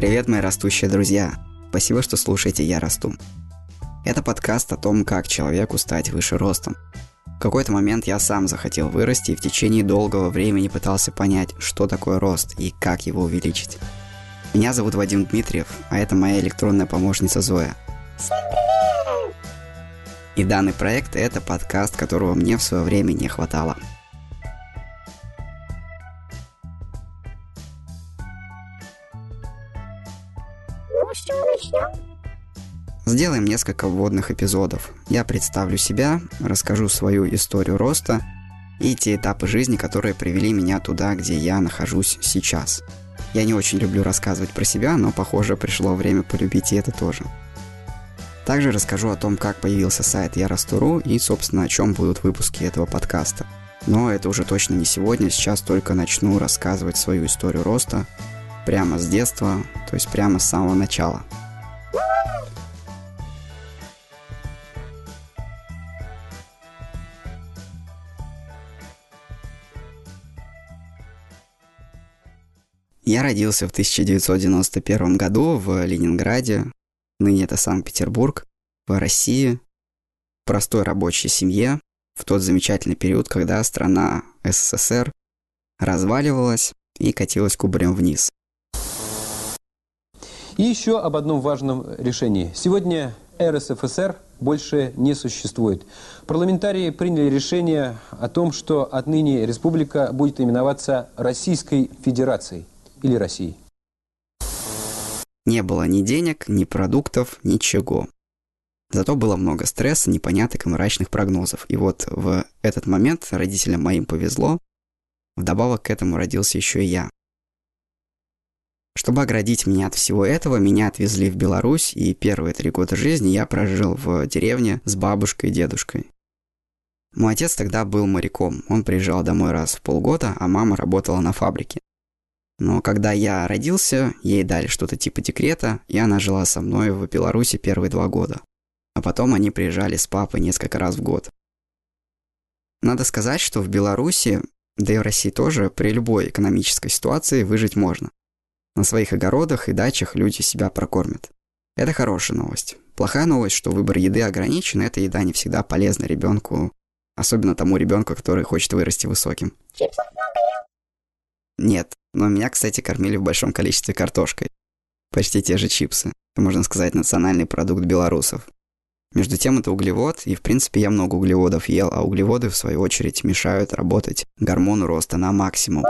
Привет, мои растущие друзья! Спасибо, что слушаете «Я расту». Это подкаст о том, как человеку стать выше ростом. В какой-то момент я сам захотел вырасти и в течение долгого времени пытался понять, что такое рост и как его увеличить. Меня зовут Вадим Дмитриев, а это моя электронная помощница Зоя. Всем привет! И данный проект – это подкаст, которого мне в свое время не хватало – Сделаем несколько вводных эпизодов. Я представлю себя, расскажу свою историю роста и те этапы жизни, которые привели меня туда, где я нахожусь сейчас. Я не очень люблю рассказывать про себя, но, похоже, пришло время полюбить и это тоже. Также расскажу о том, как появился сайт Я Расту.ру и, собственно, о чем будут выпуски этого подкаста. Но это уже точно не сегодня, сейчас только начну рассказывать свою историю роста прямо с детства, то есть прямо с самого начала – Я родился в 1991 году в Ленинграде, ныне это Санкт-Петербург, в России, в простой рабочей семье, в тот замечательный период, когда страна СССР разваливалась и катилась кубарем вниз. И еще об одном важном решении. Сегодня РСФСР больше не существует. Парламентарии приняли решение о том, что отныне республика будет именоваться Российской Федерацией или России? Не было ни денег, ни продуктов, ничего. Зато было много стресса, непонятных и мрачных прогнозов. И вот в этот момент родителям моим повезло. Вдобавок к этому родился еще и я. Чтобы оградить меня от всего этого, меня отвезли в Беларусь, и первые три года жизни я прожил в деревне с бабушкой и дедушкой. Мой отец тогда был моряком, он приезжал домой раз в полгода, а мама работала на фабрике. Но когда я родился, ей дали что-то типа декрета, и она жила со мной в Беларуси первые два года. А потом они приезжали с папой несколько раз в год. Надо сказать, что в Беларуси, да и в России тоже, при любой экономической ситуации выжить можно. На своих огородах и дачах люди себя прокормят. Это хорошая новость. Плохая новость, что выбор еды ограничен, эта еда не всегда полезна ребенку, особенно тому ребенку, который хочет вырасти высоким. Чипсов много? Нет, но меня, кстати, кормили в большом количестве картошкой. Почти те же чипсы. Это, можно сказать, национальный продукт белорусов. Между тем, это углевод, и, в принципе, я много углеводов ел, а углеводы, в свою очередь, мешают работать гормону роста на максимум.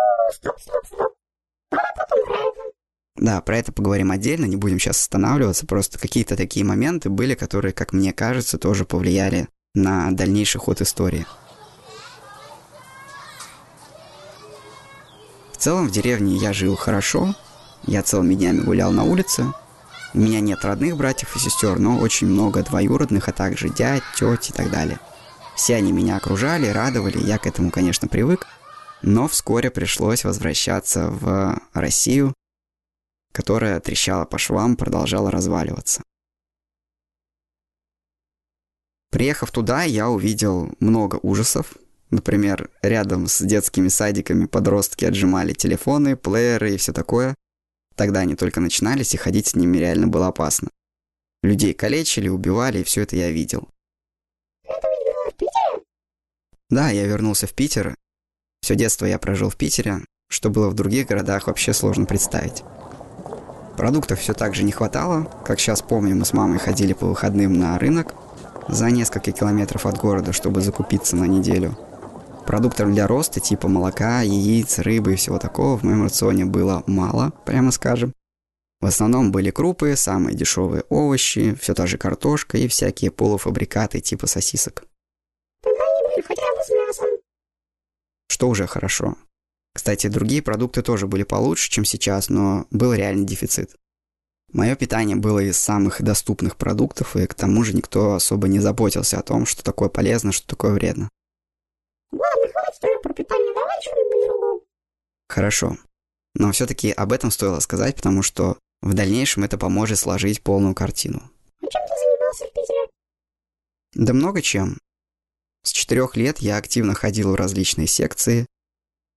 Да, про это поговорим отдельно, не будем сейчас останавливаться, просто какие-то такие моменты были, которые, как мне кажется, тоже повлияли на дальнейший ход истории. В целом в деревне я жил хорошо, я целыми днями гулял на улице. У меня нет родных братьев и сестер, но очень много двоюродных, а также дядь, теть и так далее. Все они меня окружали, радовали, я к этому, конечно, привык. Но вскоре пришлось возвращаться в Россию, которая трещала по швам, продолжала разваливаться. Приехав туда, я увидел много ужасов, Например, рядом с детскими садиками подростки отжимали телефоны, плееры и все такое. Тогда они только начинались, и ходить с ними реально было опасно. Людей калечили, убивали, и все это я видел. Да, я вернулся в Питер. Все детство я прожил в Питере. Что было в других городах, вообще сложно представить. Продуктов все так же не хватало. Как сейчас помню, мы с мамой ходили по выходным на рынок за несколько километров от города, чтобы закупиться на неделю – Продуктов для роста типа молока, яиц, рыбы и всего такого в моем рационе было мало, прямо скажем. В основном были крупы, самые дешевые овощи, все та же картошка и всякие полуфабрикаты типа сосисок. Тогда они были хотя бы с мясом. Что уже хорошо. Кстати, другие продукты тоже были получше, чем сейчас, но был реальный дефицит. Мое питание было из самых доступных продуктов, и к тому же никто особо не заботился о том, что такое полезно, что такое вредно. Хватит про питание, давай что-нибудь другое. Хорошо. Но все-таки об этом стоило сказать, потому что в дальнейшем это поможет сложить полную картину. А чем ты занимался в Питере? Да много чем. С четырех лет я активно ходил в различные секции.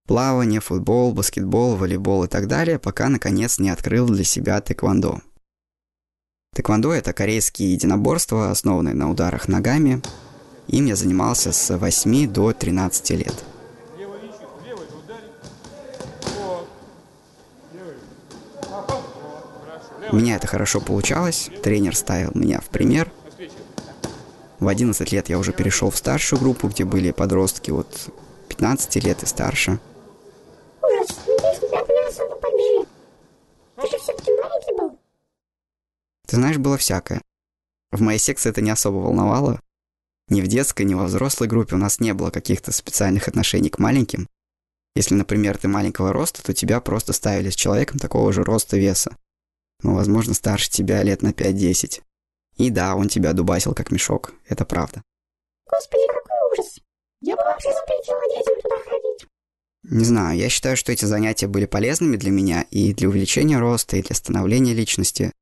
Плавание, футбол, баскетбол, волейбол и так далее, пока наконец не открыл для себя тэквондо. Тэквондо – это корейские единоборства, основанные на ударах ногами. Им я занимался с 8 до 13 лет. У меня это хорошо получалось, тренер ставил меня в пример. В 11 лет я уже перешел в старшую группу, где были подростки от 15 лет и старше. Ужас, надеюсь, тебя особо побили. Ты же все-таки маленький был. Ты знаешь, было всякое. В моей секции это не особо волновало. Ни в детской, ни во взрослой группе у нас не было каких-то специальных отношений к маленьким. Если, например, ты маленького роста, то тебя просто ставили с человеком такого же роста веса. Ну, возможно, старше тебя лет на 5-10. И да, он тебя дубасил как мешок. Это правда. Господи, какой ужас. Я бы вообще запретила детям туда ходить. Не знаю, я считаю, что эти занятия были полезными для меня и для увеличения роста, и для становления личности.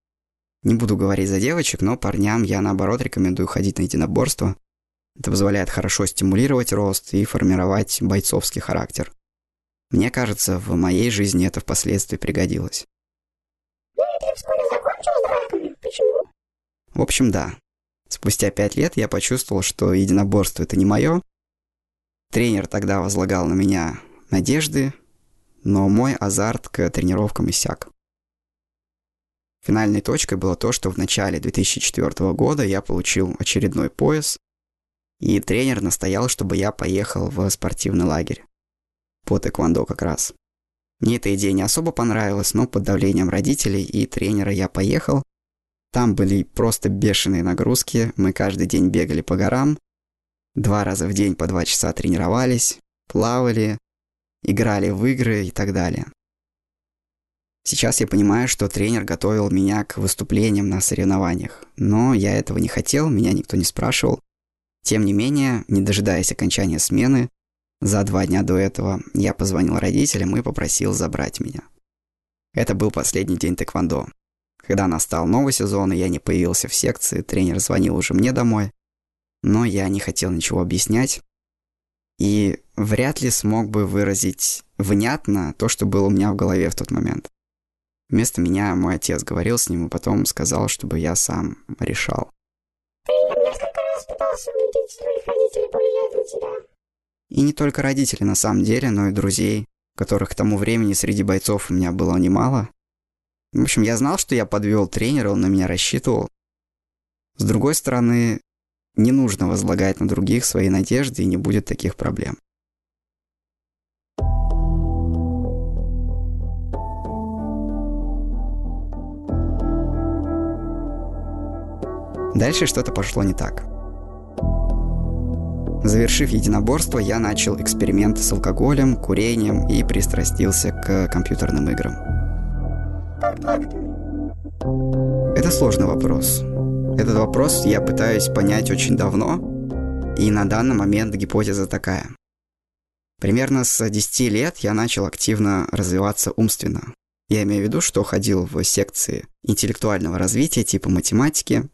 Не буду говорить за девочек, но парням я наоборот рекомендую ходить на единоборство. Это позволяет хорошо стимулировать рост и формировать бойцовский характер. Мне кажется, в моей жизни это впоследствии пригодилось. Ну и ты вскоре закончил с драками? Почему? В общем, да. Спустя пять лет я почувствовал, что единоборство это не мое. Тренер тогда возлагал на меня надежды, но мой азарт к тренировкам иссяк. Финальной точкой было то, что в начале 2004 года я получил очередной пояс, и тренер настоял, чтобы я поехал в спортивный лагерь. По тэквондо как раз. Мне эта идея не особо понравилась, но под давлением родителей и тренера я поехал. Там были просто бешеные нагрузки, мы каждый день бегали по горам, два раза в день по два часа тренировались, плавали, играли в игры и так далее. Сейчас я понимаю, что тренер готовил меня к выступлениям на соревнованиях, но я этого не хотел, меня никто не спрашивал. Тем не менее, не дожидаясь окончания смены, за два дня до этого я позвонил родителям и попросил забрать меня. Это был последний день тэквондо. Когда настал новый сезон, и я не появился в секции, тренер звонил уже мне домой, но я не хотел ничего объяснять, и вряд ли смог бы выразить внятно то, что было у меня в голове в тот момент. Вместо меня мой отец говорил с ним и потом сказал, чтобы я сам решал. Тренер несколько раз пытался убедить своих родителей повлиять на тебя. И не только родители на самом деле, но и друзей, которых к тому времени среди бойцов у меня было немало. В общем, я знал, что я подвел тренера, он на меня рассчитывал. С другой стороны, не нужно возлагать на других свои надежды и не будет таких проблем. Дальше что-то пошло не так. Завершив единоборство, я начал эксперименты с алкоголем, курением и пристрастился к компьютерным играм. Это сложный вопрос. Этот вопрос я пытаюсь понять очень давно, и на данный момент гипотеза такая. Примерно с 10 лет я начал активно развиваться умственно. Я имею в виду, что ходил в секции интеллектуального развития типа математики,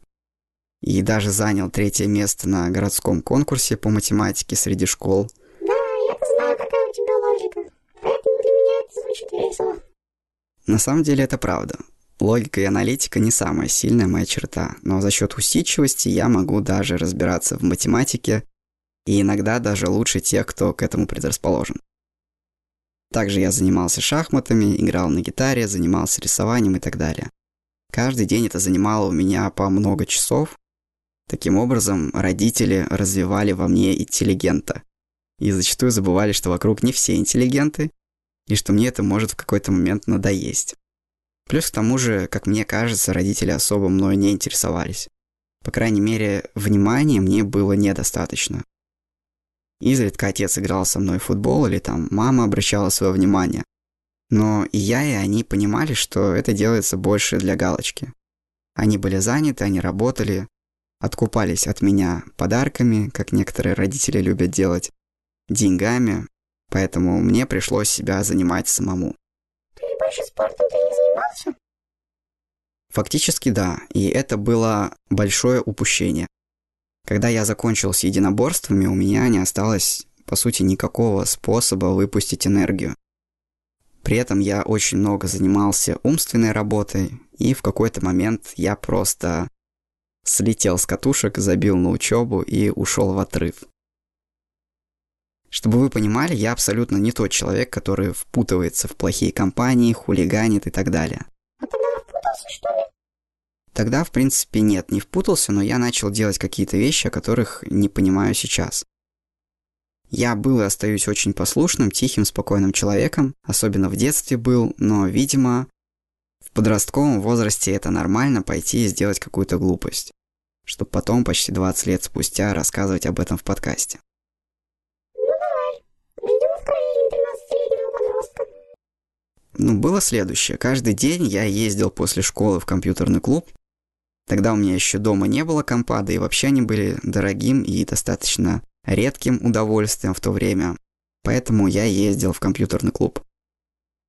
и даже занял третье место на городском конкурсе по математике среди школ. Да, я знаю, какая у тебя логика. Поэтому для меня это звучит весело. На самом деле это правда. Логика и аналитика не самая сильная моя черта, но за счет усидчивости я могу даже разбираться в математике и иногда даже лучше тех, кто к этому предрасположен. Также я занимался шахматами, играл на гитаре, занимался рисованием и так далее. Каждый день это занимало у меня по много часов, Таким образом, родители развивали во мне интеллигента. И зачастую забывали, что вокруг не все интеллигенты, и что мне это может в какой-то момент надоесть. Плюс к тому же, как мне кажется, родители особо мною не интересовались. По крайней мере, внимания мне было недостаточно. Изредка отец играл со мной в футбол или там мама обращала свое внимание. Но и я, и они понимали, что это делается больше для галочки. Они были заняты, они работали, откупались от меня подарками, как некоторые родители любят делать, деньгами, поэтому мне пришлось себя занимать самому. Ты больше спортом ты не занимался? Фактически да, и это было большое упущение. Когда я закончил с единоборствами, у меня не осталось по сути, никакого способа выпустить энергию. При этом я очень много занимался умственной работой, и в какой-то момент я просто слетел с катушек, забил на учебу и ушел в отрыв. Чтобы вы понимали, я абсолютно не тот человек, который впутывается в плохие компании, хулиганит и так далее. А тогда впутался, что ли? Тогда, в принципе, нет, не впутался, но я начал делать какие-то вещи, о которых не понимаю сейчас. Я был и остаюсь очень послушным, тихим, спокойным человеком, особенно в детстве был, но, видимо, в подростковом возрасте это нормально пойти и сделать какую-то глупость, чтобы потом, почти 20 лет спустя, рассказывать об этом в подкасте. Было следующее. Каждый день я ездил после школы в компьютерный клуб. Тогда у меня еще дома не было компа, да и вообще они были дорогим и достаточно редким удовольствием в то время. Поэтому я ездил в компьютерный клуб.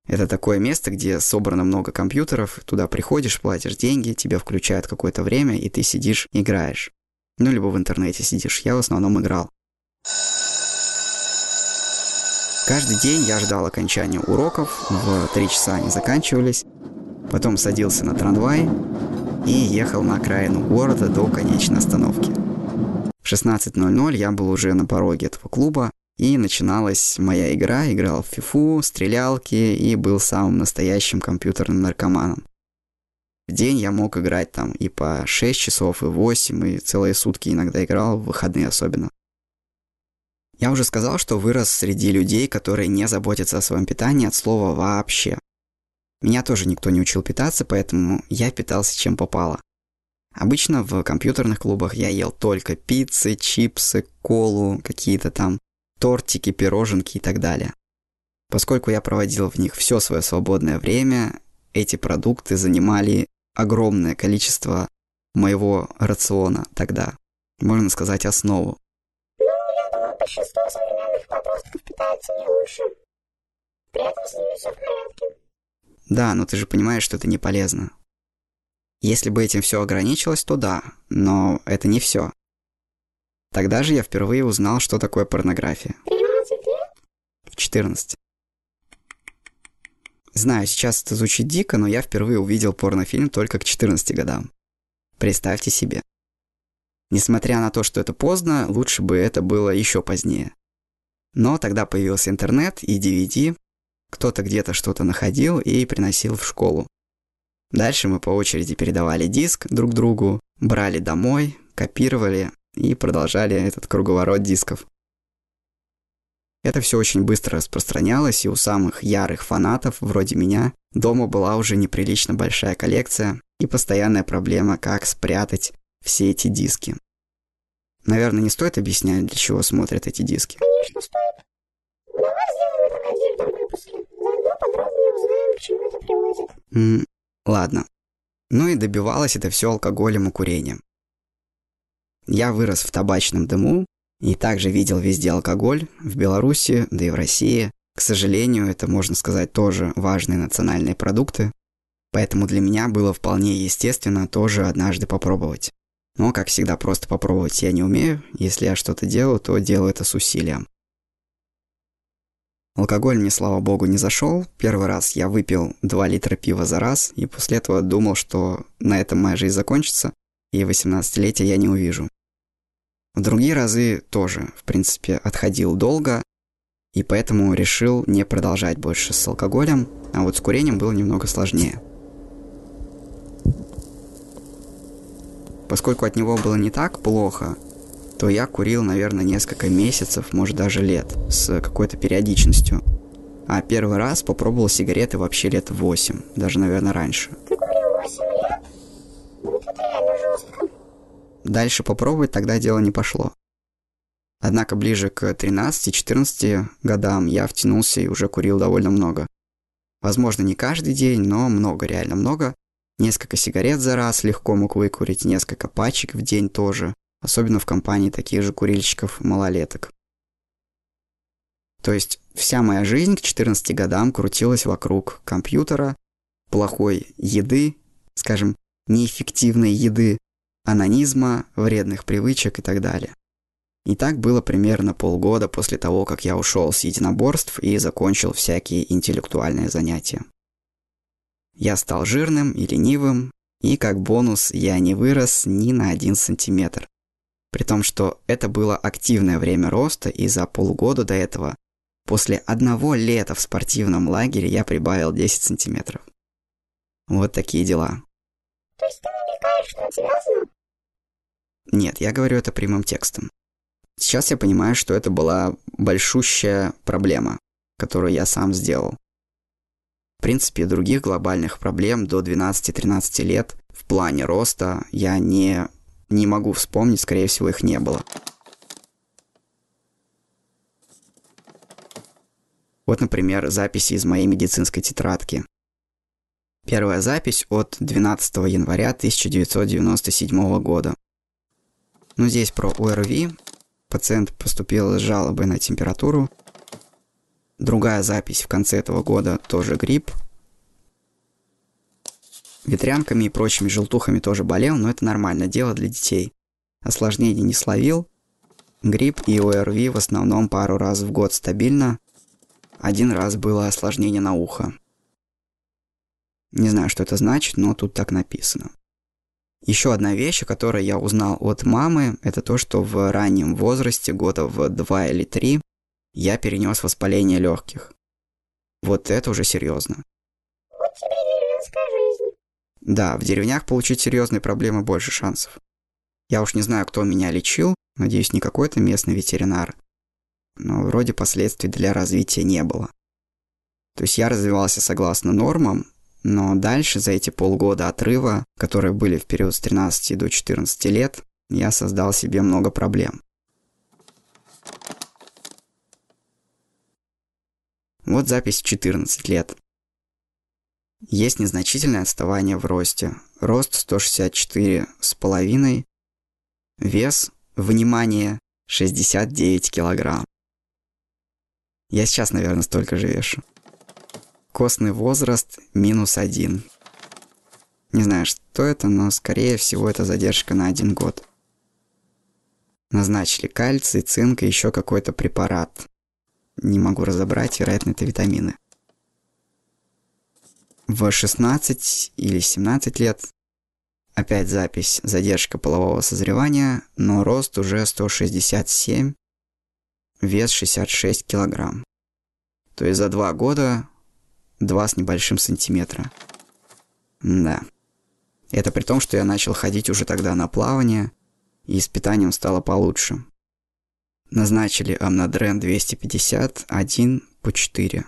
Это такое место, где собрано много компьютеров, туда приходишь, платишь деньги, тебе включают какое-то время, и ты сидишь, играешь. Ну, либо в интернете сидишь. Я в основном играл. Каждый день я ждал окончания уроков, в три часа они заканчивались, потом садился на трамвай и ехал на окраину города до конечной остановки. В 16.00 я был уже на пороге этого клуба, и начиналась моя игра, играл в фифу, стрелялки и был самым настоящим компьютерным наркоманом. В день я мог играть там и по 6 часов, и 8, и целые сутки иногда играл, в выходные особенно. Я уже сказал, что вырос среди людей, которые не заботятся о своем питании от слова вообще. Меня тоже никто не учил питаться, поэтому я питался чем попало. Обычно в компьютерных клубах я ел только пиццы, чипсы, колу, какие-то там тортики, пироженки и так далее. Поскольку я проводил в них все свое свободное время, эти продукты занимали огромное количество моего рациона тогда. Можно сказать, основу. Большинство современных подростков питается не лучше. При этом с ними все в порядке. Да, но ты же понимаешь, что это не полезно. Если бы этим все ограничилось, то да, но это не все. Тогда же я впервые узнал, что такое порнография. 13 лет? В 14. Знаю, сейчас это звучит дико, но я впервые увидел порнофильм только к 14 годам. Представьте себе. Несмотря на то, что это поздно, лучше бы это было еще позднее. Но тогда появился интернет и DVD, кто-то где-то что-то находил и приносил в школу. Дальше мы по очереди передавали диск друг другу, брали домой, копировали и продолжали этот круговорот дисков. Это все очень быстро распространялось, и у самых ярых фанатов, вроде меня, дома была уже неприлично большая коллекция и постоянная проблема, как спрятать все эти диски. Наверное, не стоит объяснять, для чего смотрят эти диски. Конечно, стоит. Давай сделаем это в отдельном выпуске. Заодно подробнее узнаем, к чему это приводит. М, ладно. Ну и добивалось это все алкоголем и курением. Я вырос в табачном дыму и также видел везде алкоголь, в Беларуси, да и в России. К сожалению, это, можно сказать, тоже важные национальные продукты, поэтому для меня было вполне естественно тоже однажды попробовать. Но, как всегда, просто попробовать я не умею. Если я что-то делаю, то делаю это с усилием. Алкоголь мне, слава богу, не зашел. Первый раз я выпил 2 литра пива за раз, и после этого думал, что на этом моя жизнь закончится, и 18-летия я не увижу. В другие разы тоже, в принципе, отходил долго, и поэтому решил не продолжать больше с алкоголем, а вот с курением было немного сложнее. Поскольку от него было не так плохо, то я курил, наверное, несколько месяцев, может даже лет, с какой-то периодичностью. А первый раз попробовал сигареты вообще лет 8, даже, наверное, раньше. Ты курил 8 лет? Это реально жестко. Дальше попробовать тогда дело не пошло. Однако ближе к 13-14 годам я втянулся и уже курил довольно много. Возможно, не каждый день, но много, реально много. Несколько сигарет за раз легко мог выкурить, несколько пачек в день тоже, особенно в компании таких же курильщиков-малолеток. То есть вся моя жизнь к 14 годам крутилась вокруг компьютера, плохой еды, скажем, неэффективной еды, анонизма, вредных привычек и так далее. И так было примерно полгода после того, как я ушел с единоборств и закончил всякие интеллектуальные занятия. Я стал жирным и ленивым, и как бонус я не вырос ни на один сантиметр. При том, что это было активное время роста, и за полгода до этого, после одного лета в спортивном лагере, я прибавил 10 сантиметров. Вот такие дела. То есть ты намекаешь, что связано? Нет, я говорю это прямым текстом. Сейчас я понимаю, что это была большущая проблема, которую я сам сделал. В принципе, других глобальных проблем до 12-13 лет в плане роста я не, не могу вспомнить, скорее всего, их не было. Вот, например, записи из моей медицинской тетрадки. Первая запись от 12 января 1997 года. Ну, здесь про ОРВИ. Пациент поступил с жалобой на температуру, Другая запись в конце этого года тоже грипп. Ветрянками и прочими желтухами тоже болел, но это нормально, дело для детей. Осложнений не словил. Грипп и ОРВИ в основном пару раз в год стабильно. Один раз было осложнение на ухо. Не знаю, что это значит, но тут так написано. Еще одна вещь, о которой я узнал от мамы, это то, что в раннем возрасте, года в 2 или 3, я перенес воспаление легких. Вот это уже серьезно. Вот тебе деревенская жизнь. Да, в деревнях получить серьезные проблемы больше шансов. Я уж не знаю, кто меня лечил, надеюсь, не какой-то местный ветеринар. Но вроде последствий для развития не было. То есть я развивался согласно нормам, но дальше за эти полгода отрыва, которые были в период с 13 до 14 лет, я создал себе много проблем. Вот запись в 14 лет. Есть незначительное отставание в росте. Рост 164 с половиной. Вес, внимание, 69 килограмм. Я сейчас, наверное, столько же вешу. Костный возраст минус один. Не знаю, что это, но скорее всего это задержка на один год. Назначили кальций, цинк и еще какой-то препарат не могу разобрать, вероятно, это витамины. В 16 или 17 лет опять запись задержка полового созревания, но рост уже 167, вес 66 килограмм. То есть за два года 2 с небольшим сантиметра. Да. Это при том, что я начал ходить уже тогда на плавание, и с питанием стало получше. Назначили амнодрен 250, 1 по 4.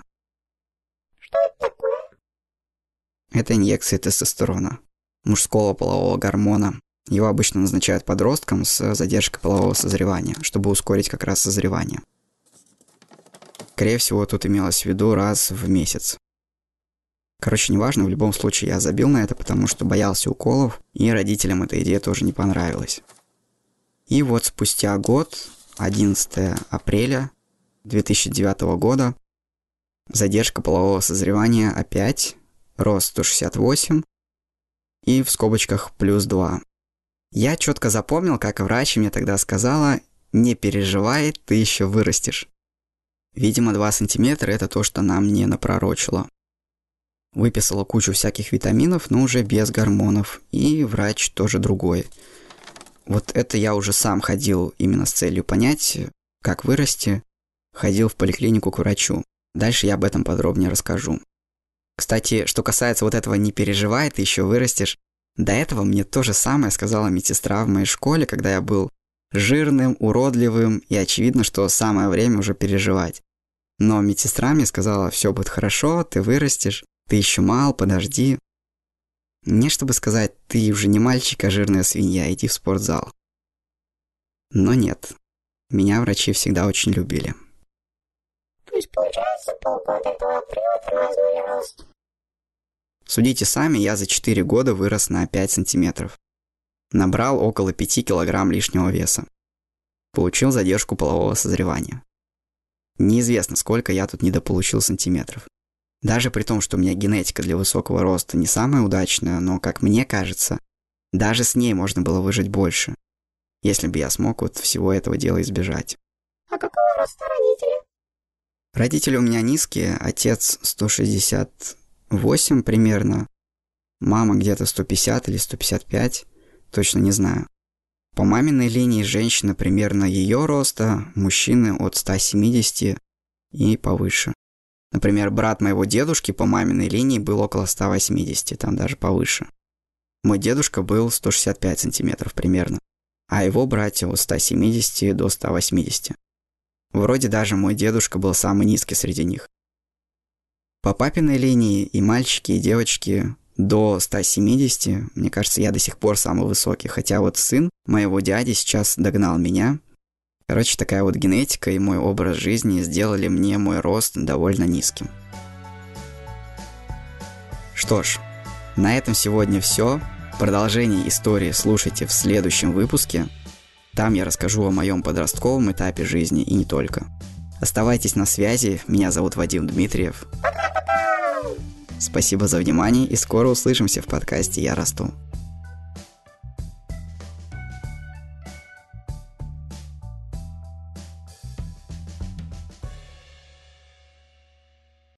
Что это такое? Это инъекции тестостерона, мужского полового гормона. Его обычно назначают подросткам с задержкой полового созревания, чтобы ускорить как раз созревание. Скорее всего, тут имелось в виду раз в месяц. Короче, неважно, в любом случае я забил на это, потому что боялся уколов, и родителям эта идея тоже не понравилась. И вот спустя год 11 апреля 2009 года. Задержка полового созревания опять. Рост 168. И в скобочках плюс 2. Я четко запомнил, как врач мне тогда сказала, не переживай, ты еще вырастешь. Видимо, 2 сантиметра это то, что нам не напророчило. Выписала кучу всяких витаминов, но уже без гормонов. И врач тоже другой – вот это я уже сам ходил именно с целью понять, как вырасти. Ходил в поликлинику к врачу. Дальше я об этом подробнее расскажу. Кстати, что касается вот этого «не переживай, ты еще вырастешь», до этого мне то же самое сказала медсестра в моей школе, когда я был жирным, уродливым, и очевидно, что самое время уже переживать. Но медсестра мне сказала, все будет хорошо, ты вырастешь, ты еще мал, подожди. Не чтобы сказать, ты уже не мальчик, а жирная свинья, иди в спортзал. Но нет, меня врачи всегда очень любили. То есть, получается, полгода до апреля тормознули рост. Судите сами, я за 4 года вырос на 5 сантиметров. Набрал около 5 килограмм лишнего веса. Получил задержку полового созревания. Неизвестно, сколько я тут недополучил сантиметров. Даже при том, что у меня генетика для высокого роста не самая удачная, но, как мне кажется, даже с ней можно было выжить больше. если бы я смог вот всего этого дела избежать. А какого роста родители? Родители у меня низкие, отец 168 примерно, мама где-то 150 или 155, точно не знаю. По маминой линии женщина примерно ее роста, мужчины от 170 и повыше. Например, брат моего дедушки по маминой линии был около 180, там даже повыше. Мой дедушка был 165 сантиметров примерно, а его братья от 170 до 180. Вроде даже мой дедушка был самый низкий среди них. По папиной линии и мальчики, и девочки до 170, мне кажется, я до сих пор самый высокий, хотя вот сын моего дяди сейчас догнал меня. Короче, такая вот генетика и мой образ жизни сделали мне мой рост довольно низким. Что ж, на этом сегодня все. Продолжение истории слушайте в следующем выпуске. Там я расскажу о моем подростковом этапе жизни и не только. Оставайтесь на связи, меня зовут Вадим Дмитриев. Спасибо за внимание и скоро услышимся в подкасте «Я расту».